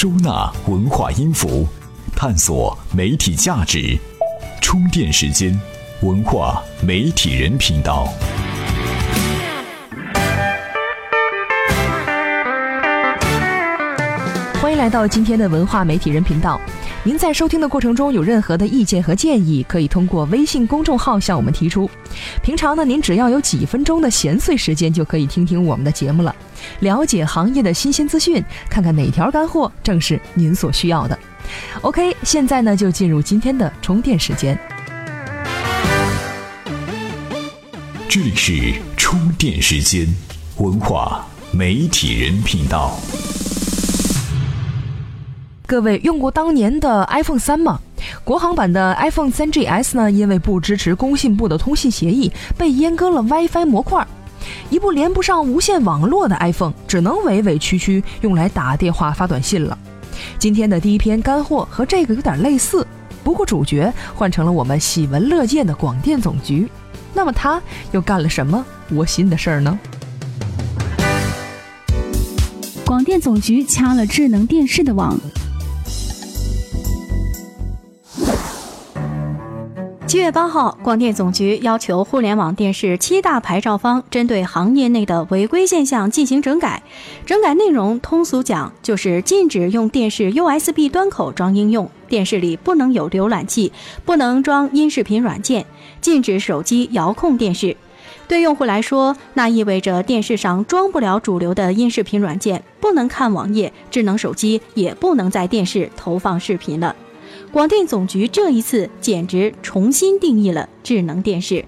收纳文化音符，探索媒体价值。充电时间，文化媒体人频道。欢迎来到今天的文化媒体人频道。您在收听的过程中有任何的意见和建议，可以通过微信公众号向我们提出。平常呢，您只要有几分钟的闲碎时间，就可以听听我们的节目了，了解行业的新鲜资讯，看看哪条干货正是您所需要的。OK，现在呢就进入今天的充电时间。这里是充电时间，文化媒体人频道。各位用过当年的 iPhone 三吗？国行版的 iPhone 三 GS 呢，因为不支持工信部的通信协议，被阉割了 WiFi 模块，一部连不上无线网络的 iPhone，只能委委屈屈用来打电话发短信了。今天的第一篇干货和这个有点类似，不过主角换成了我们喜闻乐见的广电总局。那么他又干了什么窝心的事儿呢？广电总局掐了智能电视的网。七月八号，广电总局要求互联网电视七大牌照方针对行业内的违规现象进行整改。整改内容通俗讲就是禁止用电视 USB 端口装应用，电视里不能有浏览器，不能装音视频软件，禁止手机遥控电视。对用户来说，那意味着电视上装不了主流的音视频软件，不能看网页，智能手机也不能在电视投放视频了。广电总局这一次简直重新定义了智能电视，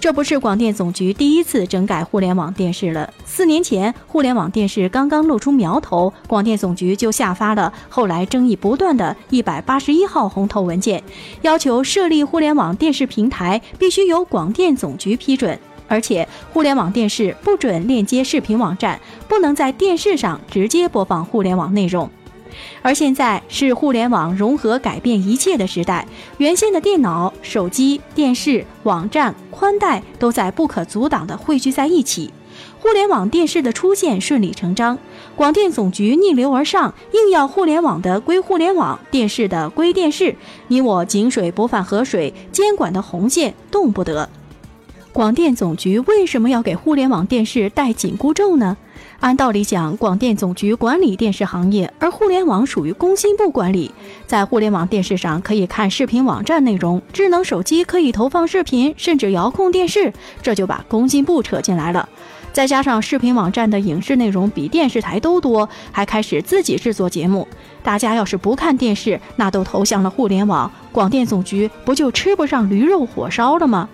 这不是广电总局第一次整改互联网电视了。四年前，互联网电视刚刚露出苗头，广电总局就下发了后来争议不断的一百八十一号红头文件，要求设立互联网电视平台必须由广电总局批准，而且互联网电视不准链接视频网站，不能在电视上直接播放互联网内容。而现在是互联网融合改变一切的时代，原先的电脑、手机、电视、网站、宽带都在不可阻挡地汇聚在一起，互联网电视的出现顺理成章。广电总局逆流而上，硬要互联网的归互联网，电视的归电视，你我井水不犯河水，监管的红线动不得。广电总局为什么要给互联网电视戴紧箍咒呢？按道理讲，广电总局管理电视行业，而互联网属于工信部管理。在互联网电视上可以看视频网站内容，智能手机可以投放视频，甚至遥控电视，这就把工信部扯进来了。再加上视频网站的影视内容比电视台都多，还开始自己制作节目。大家要是不看电视，那都投向了互联网，广电总局不就吃不上驴肉火烧了吗？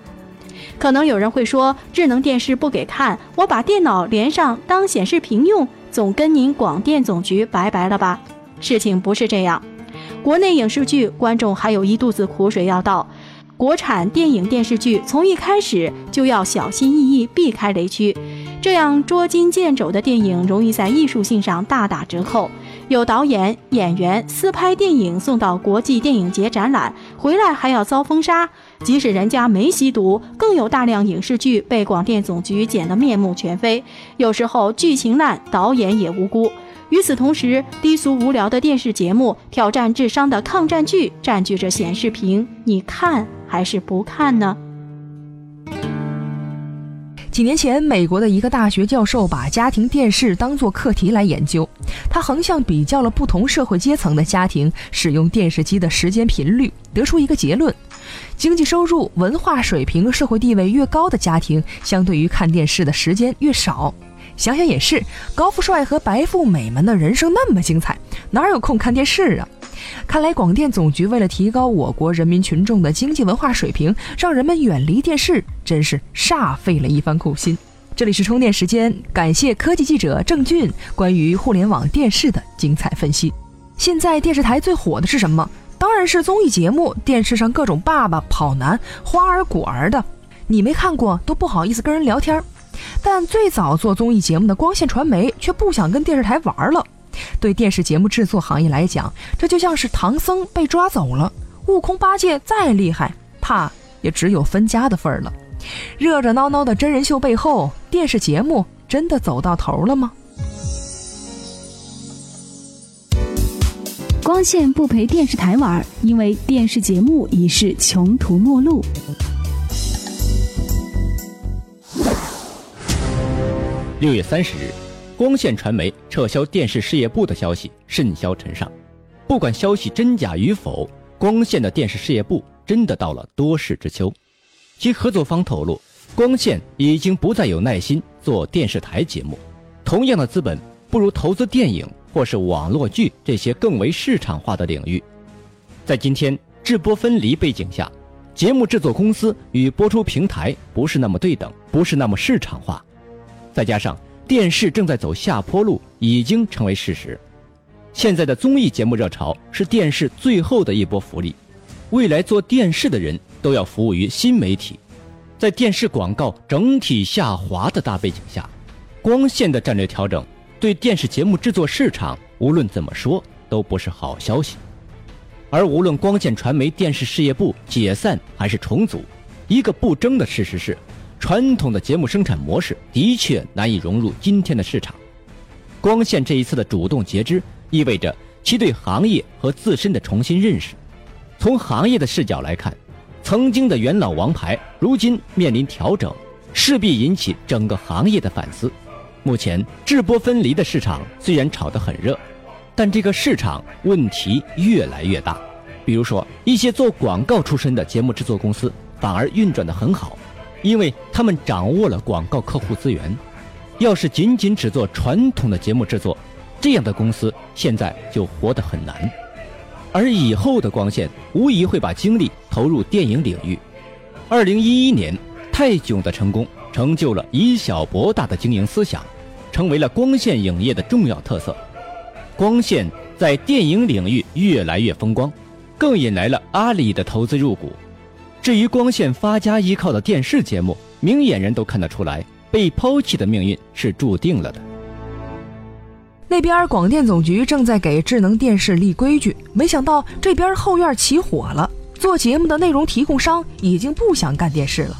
可能有人会说，智能电视不给看，我把电脑连上当显示屏用，总跟您广电总局拜拜了吧？事情不是这样，国内影视剧观众还有一肚子苦水要倒，国产电影电视剧从一开始就要小心翼翼避开雷区，这样捉襟见肘的电影容易在艺术性上大打折扣。有导演、演员私拍电影送到国际电影节展览，回来还要遭封杀。即使人家没吸毒，更有大量影视剧被广电总局剪得面目全非。有时候剧情烂，导演也无辜。与此同时，低俗无聊的电视节目、挑战智商的抗战剧占据着显示屏，你看还是不看呢？几年前，美国的一个大学教授把家庭电视当作课题来研究。他横向比较了不同社会阶层的家庭使用电视机的时间频率，得出一个结论：经济收入、文化水平、社会地位越高的家庭，相对于看电视的时间越少。想想也是，高富帅和白富美们的人生那么精彩，哪有空看电视啊？看来广电总局为了提高我国人民群众的经济文化水平，让人们远离电视，真是煞费了一番苦心。这里是充电时间，感谢科技记者郑俊关于互联网电视的精彩分析。现在电视台最火的是什么？当然是综艺节目，电视上各种爸爸、跑男、花儿、果儿的，你没看过都不好意思跟人聊天。但最早做综艺节目的光线传媒却不想跟电视台玩了。对电视节目制作行业来讲，这就像是唐僧被抓走了，悟空八戒再厉害，怕也只有分家的份儿了。热热闹闹的真人秀背后，电视节目真的走到头了吗？光线不陪电视台玩，因为电视节目已是穷途末路。六月三十日，光线传媒撤销电视事业部的消息甚嚣尘上。不管消息真假与否，光线的电视事业部真的到了多事之秋。其合作方透露，光线已经不再有耐心做电视台节目，同样的资本不如投资电影。或是网络剧这些更为市场化的领域，在今天制播分离背景下，节目制作公司与播出平台不是那么对等，不是那么市场化。再加上电视正在走下坡路，已经成为事实。现在的综艺节目热潮是电视最后的一波福利，未来做电视的人都要服务于新媒体。在电视广告整体下滑的大背景下，光线的战略调整。对电视节目制作市场，无论怎么说都不是好消息。而无论光线传媒电视事业部解散还是重组，一个不争的事实是，传统的节目生产模式的确难以融入今天的市场。光线这一次的主动截肢，意味着其对行业和自身的重新认识。从行业的视角来看，曾经的元老王牌，如今面临调整，势必引起整个行业的反思。目前制播分离的市场虽然炒得很热，但这个市场问题越来越大。比如说，一些做广告出身的节目制作公司反而运转得很好，因为他们掌握了广告客户资源。要是仅仅只做传统的节目制作，这样的公司现在就活得很难。而以后的光线无疑会把精力投入电影领域。二零一一年，泰囧的成功。成就了以小博大的经营思想，成为了光线影业的重要特色。光线在电影领域越来越风光，更引来了阿里的投资入股。至于光线发家依靠的电视节目，明眼人都看得出来，被抛弃的命运是注定了的。那边广电总局正在给智能电视立规矩，没想到这边后院起火了，做节目的内容提供商已经不想干电视了。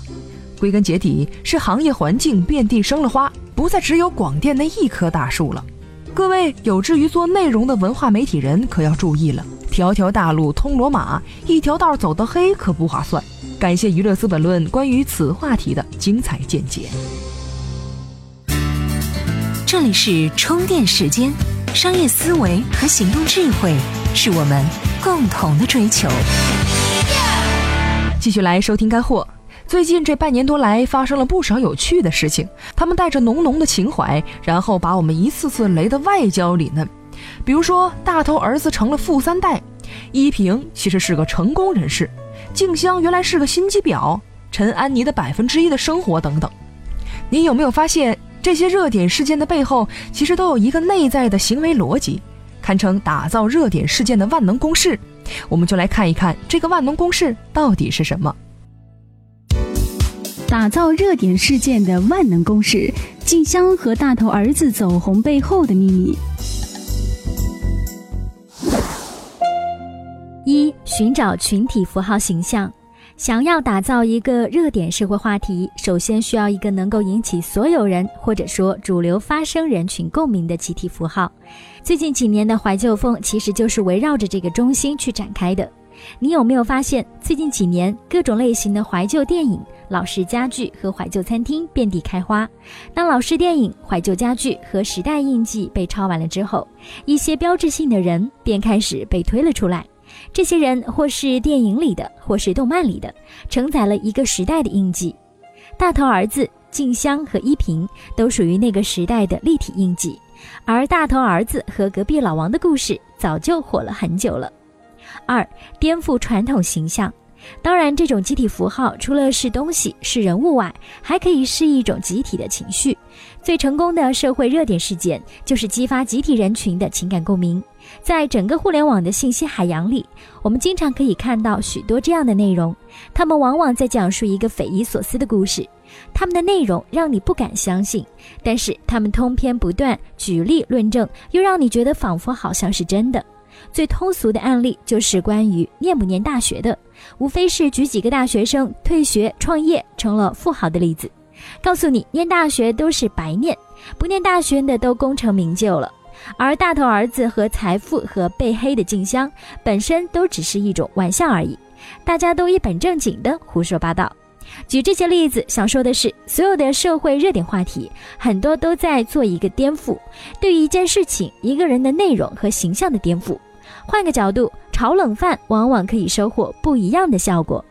归根结底是行业环境遍地生了花，不再只有广电那一棵大树了。各位有志于做内容的文化媒体人可要注意了，条条大路通罗马，一条道走到黑可不划算。感谢娱乐资本论关于此话题的精彩见解。这里是充电时间，商业思维和行动智慧是我们共同的追求。继续来收听干货。最近这半年多来，发生了不少有趣的事情。他们带着浓浓的情怀，然后把我们一次次雷得外焦里嫩。比如说，大头儿子成了富三代，依萍其实是个成功人士，静香原来是个心机婊，陈安妮的百分之一的生活等等。你有没有发现，这些热点事件的背后，其实都有一个内在的行为逻辑，堪称打造热点事件的万能公式？我们就来看一看这个万能公式到底是什么。打造热点事件的万能公式：静香和大头儿子走红背后的秘密。一、寻找群体符号形象。想要打造一个热点社会话题，首先需要一个能够引起所有人或者说主流发声人群共鸣的集体符号。最近几年的怀旧风，其实就是围绕着这个中心去展开的。你有没有发现，最近几年各种类型的怀旧电影、老式家具和怀旧餐厅遍地开花？当老式电影、怀旧家具和时代印记被抄完了之后，一些标志性的人便开始被推了出来。这些人或是电影里的，或是动漫里的，承载了一个时代的印记。大头儿子静香和依萍都属于那个时代的立体印记，而大头儿子和隔壁老王的故事早就火了很久了。二、颠覆传统形象。当然，这种集体符号除了是东西、是人物外，还可以是一种集体的情绪。最成功的社会热点事件，就是激发集体人群的情感共鸣。在整个互联网的信息海洋里，我们经常可以看到许多这样的内容，他们往往在讲述一个匪夷所思的故事。他们的内容让你不敢相信，但是他们通篇不断举例论证，又让你觉得仿佛好像是真的。最通俗的案例就是关于念不念大学的，无非是举几个大学生退学创业成了富豪的例子，告诉你念大学都是白念，不念大学的都功成名就了。而大头儿子和财富和被黑的静香本身都只是一种玩笑而已，大家都一本正经的胡说八道。举这些例子，想说的是，所有的社会热点话题，很多都在做一个颠覆，对于一件事情、一个人的内容和形象的颠覆。换个角度，炒冷饭往往可以收获不一样的效果。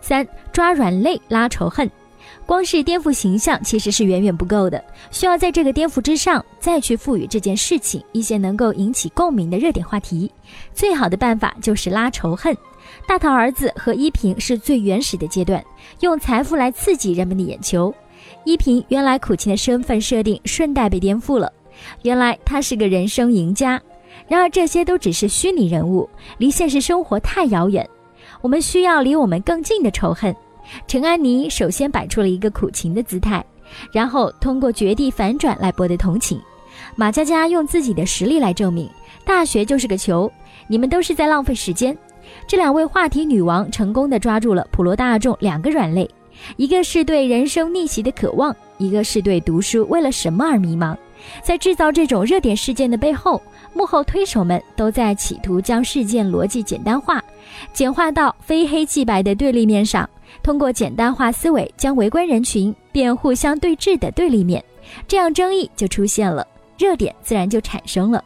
三抓软肋拉仇恨，光是颠覆形象其实是远远不够的，需要在这个颠覆之上，再去赋予这件事情一些能够引起共鸣的热点话题。最好的办法就是拉仇恨。大头儿子和依萍是最原始的阶段，用财富来刺激人们的眼球。依萍原来苦情的身份设定顺带被颠覆了，原来他是个人生赢家。然而这些都只是虚拟人物，离现实生活太遥远。我们需要离我们更近的仇恨。陈安妮首先摆出了一个苦情的姿态，然后通过绝地反转来博得同情。马佳佳用自己的实力来证明，大学就是个球，你们都是在浪费时间。这两位话题女王成功的抓住了普罗大众两个软肋，一个是对人生逆袭的渴望，一个是对读书为了什么而迷茫。在制造这种热点事件的背后，幕后推手们都在企图将事件逻辑简单化，简化到非黑即白的对立面上，通过简单化思维将围观人群变互相对峙的对立面，这样争议就出现了，热点自然就产生了。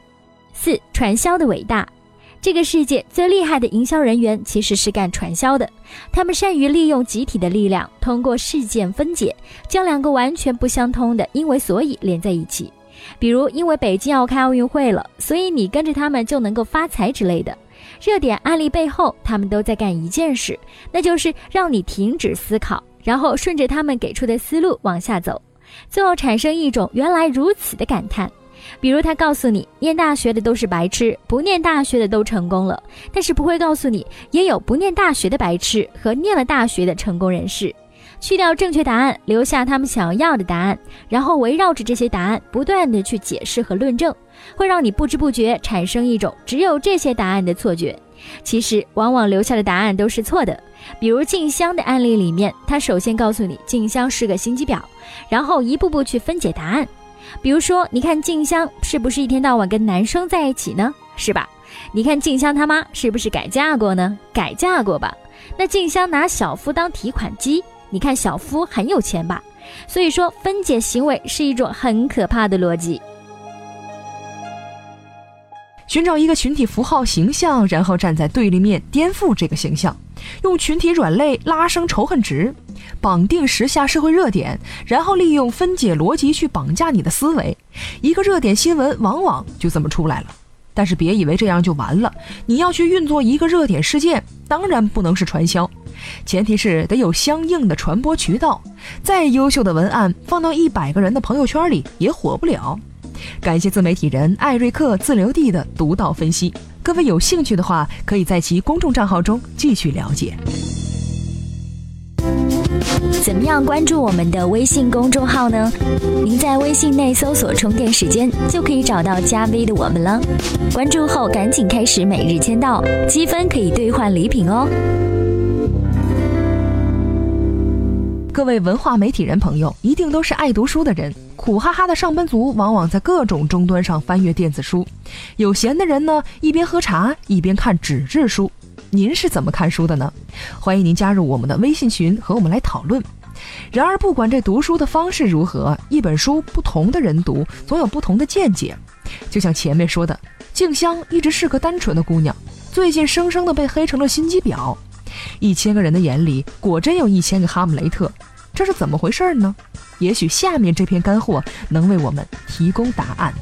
四传销的伟大。这个世界最厉害的营销人员其实是干传销的，他们善于利用集体的力量，通过事件分解，将两个完全不相通的因为所以连在一起。比如，因为北京要开奥运会了，所以你跟着他们就能够发财之类的。热点案例背后，他们都在干一件事，那就是让你停止思考，然后顺着他们给出的思路往下走，最后产生一种原来如此的感叹。比如他告诉你，念大学的都是白痴，不念大学的都成功了，但是不会告诉你，也有不念大学的白痴和念了大学的成功人士。去掉正确答案，留下他们想要的答案，然后围绕着这些答案不断的去解释和论证，会让你不知不觉产生一种只有这些答案的错觉。其实往往留下的答案都是错的。比如静香的案例里面，他首先告诉你静香是个心机婊，然后一步步去分解答案。比如说，你看静香是不是一天到晚跟男生在一起呢？是吧？你看静香他妈是不是改嫁过呢？改嫁过吧？那静香拿小夫当提款机，你看小夫很有钱吧？所以说，分解行为是一种很可怕的逻辑。寻找一个群体符号形象，然后站在对立面颠覆这个形象，用群体软肋拉升仇恨值。绑定时下社会热点，然后利用分解逻辑去绑架你的思维，一个热点新闻往往就这么出来了。但是别以为这样就完了，你要去运作一个热点事件，当然不能是传销，前提是得有相应的传播渠道。再优秀的文案放到一百个人的朋友圈里也火不了。感谢自媒体人艾瑞克自留地的独到分析，各位有兴趣的话，可以在其公众账号中继续了解。怎么样关注我们的微信公众号呢？您在微信内搜索“充电时间”就可以找到加 V 的我们了。关注后赶紧开始每日签到，积分可以兑换礼品哦。各位文化媒体人朋友，一定都是爱读书的人。苦哈哈的上班族往往在各种终端上翻阅电子书，有闲的人呢，一边喝茶一边看纸质书。您是怎么看书的呢？欢迎您加入我们的微信群和我们来讨论。然而，不管这读书的方式如何，一本书不同的人读，总有不同的见解。就像前面说的，静香一直是个单纯的姑娘，最近生生的被黑成了心机婊。一千个人的眼里，果真有一千个哈姆雷特，这是怎么回事呢？也许下面这篇干货能为我们提供答案。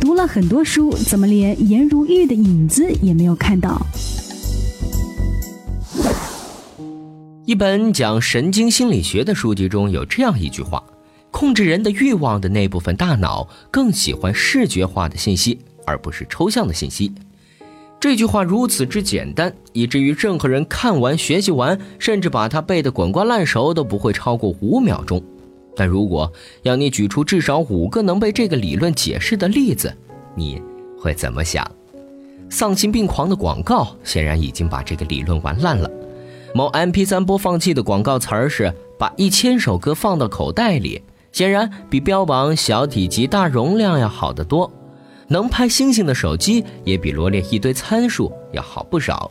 读了很多书，怎么连颜如玉的影子也没有看到？一本讲神经心理学的书籍中有这样一句话：控制人的欲望的那部分大脑更喜欢视觉化的信息，而不是抽象的信息。这句话如此之简单，以至于任何人看完、学习完，甚至把它背得滚瓜烂熟，都不会超过五秒钟。但如果要你举出至少五个能被这个理论解释的例子，你会怎么想？丧心病狂的广告显然已经把这个理论玩烂了。某 MP3 播放器的广告词儿是“把一千首歌放到口袋里”，显然比标榜小体积大容量要好得多。能拍星星的手机也比罗列一堆参数要好不少。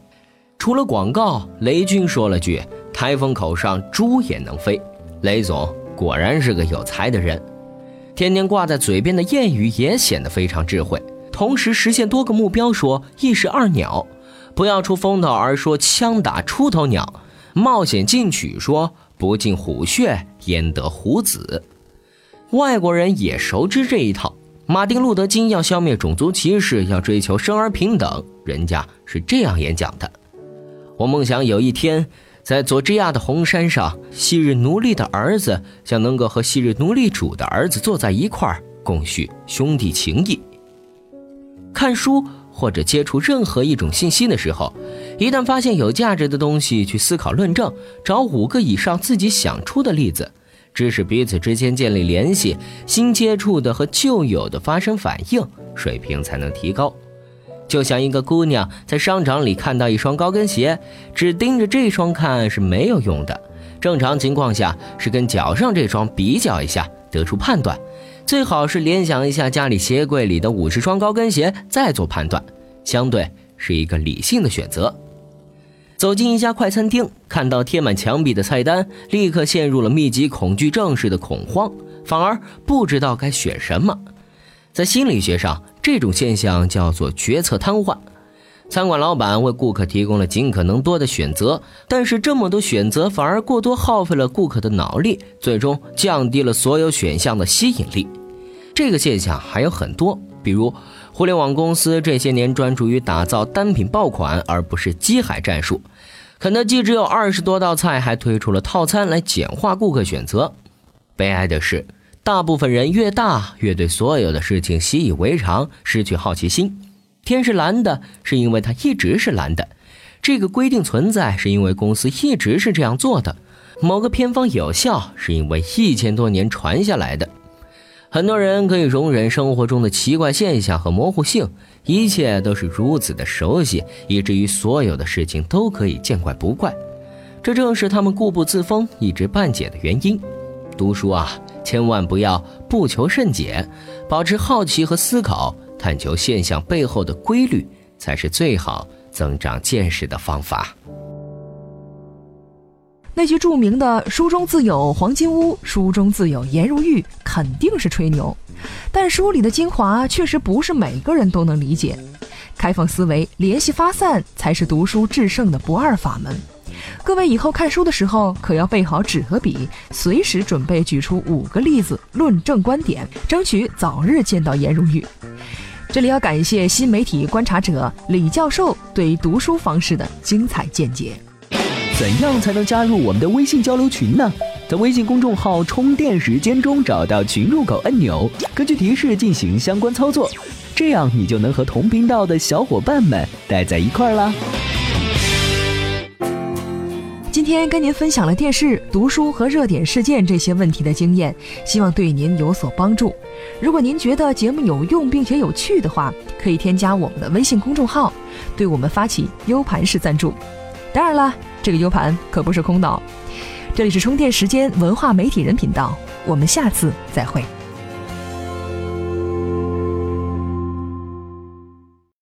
除了广告，雷军说了句：“台风口上猪也能飞。”雷总果然是个有才的人。天天挂在嘴边的谚语也显得非常智慧。同时实现多个目标，说一石二鸟，不要出风头而说枪打出头鸟，冒险进取说不进虎穴焉得虎子。外国人也熟知这一套。马丁路德金要消灭种族歧视，要追求生而平等，人家是这样演讲的：我梦想有一天，在佐治亚的红山上，昔日奴隶的儿子将能够和昔日奴隶主的儿子坐在一块儿，共叙兄弟情谊。看书或者接触任何一种信息的时候，一旦发现有价值的东西，去思考论证，找五个以上自己想出的例子，知识彼此之间建立联系，新接触的和旧有的发生反应，水平才能提高。就像一个姑娘在商场里看到一双高跟鞋，只盯着这双看是没有用的。正常情况下是跟脚上这双比较一下，得出判断。最好是联想一下家里鞋柜里的五十双高跟鞋，再做判断，相对是一个理性的选择。走进一家快餐厅，看到贴满墙壁的菜单，立刻陷入了密集恐惧症式的恐慌，反而不知道该选什么。在心理学上，这种现象叫做决策瘫痪。餐馆老板为顾客提供了尽可能多的选择，但是这么多选择反而过多耗费了顾客的脑力，最终降低了所有选项的吸引力。这个现象还有很多，比如互联网公司这些年专注于打造单品爆款，而不是机海战术。肯德基只有二十多道菜，还推出了套餐来简化顾客选择。悲哀的是，大部分人越大越对所有的事情习以为常，失去好奇心。天是蓝的，是因为它一直是蓝的。这个规定存在，是因为公司一直是这样做的。某个偏方有效，是因为一千多年传下来的。很多人可以容忍生活中的奇怪现象和模糊性，一切都是如此的熟悉，以至于所有的事情都可以见怪不怪。这正是他们固步自封、一知半解的原因。读书啊，千万不要不求甚解，保持好奇和思考。探求现象背后的规律，才是最好增长见识的方法。那句著名的“书中自有黄金屋，书中自有颜如玉”，肯定是吹牛，但书里的精华确实不是每个人都能理解。开放思维，联系发散，才是读书制胜的不二法门。各位以后看书的时候，可要备好纸和笔，随时准备举出五个例子论证观点，争取早日见到颜如玉。这里要感谢新媒体观察者李教授对读书方式的精彩见解。怎样才能加入我们的微信交流群呢？在微信公众号“充电时间”中找到群入口按钮，根据提示进行相关操作，这样你就能和同频道的小伙伴们待在一块儿啦。今天跟您分享了电视、读书和热点事件这些问题的经验，希望对您有所帮助。如果您觉得节目有用并且有趣的话，可以添加我们的微信公众号，对我们发起 U 盘式赞助。当然了，这个 U 盘可不是空的。这里是充电时间文化媒体人频道，我们下次再会。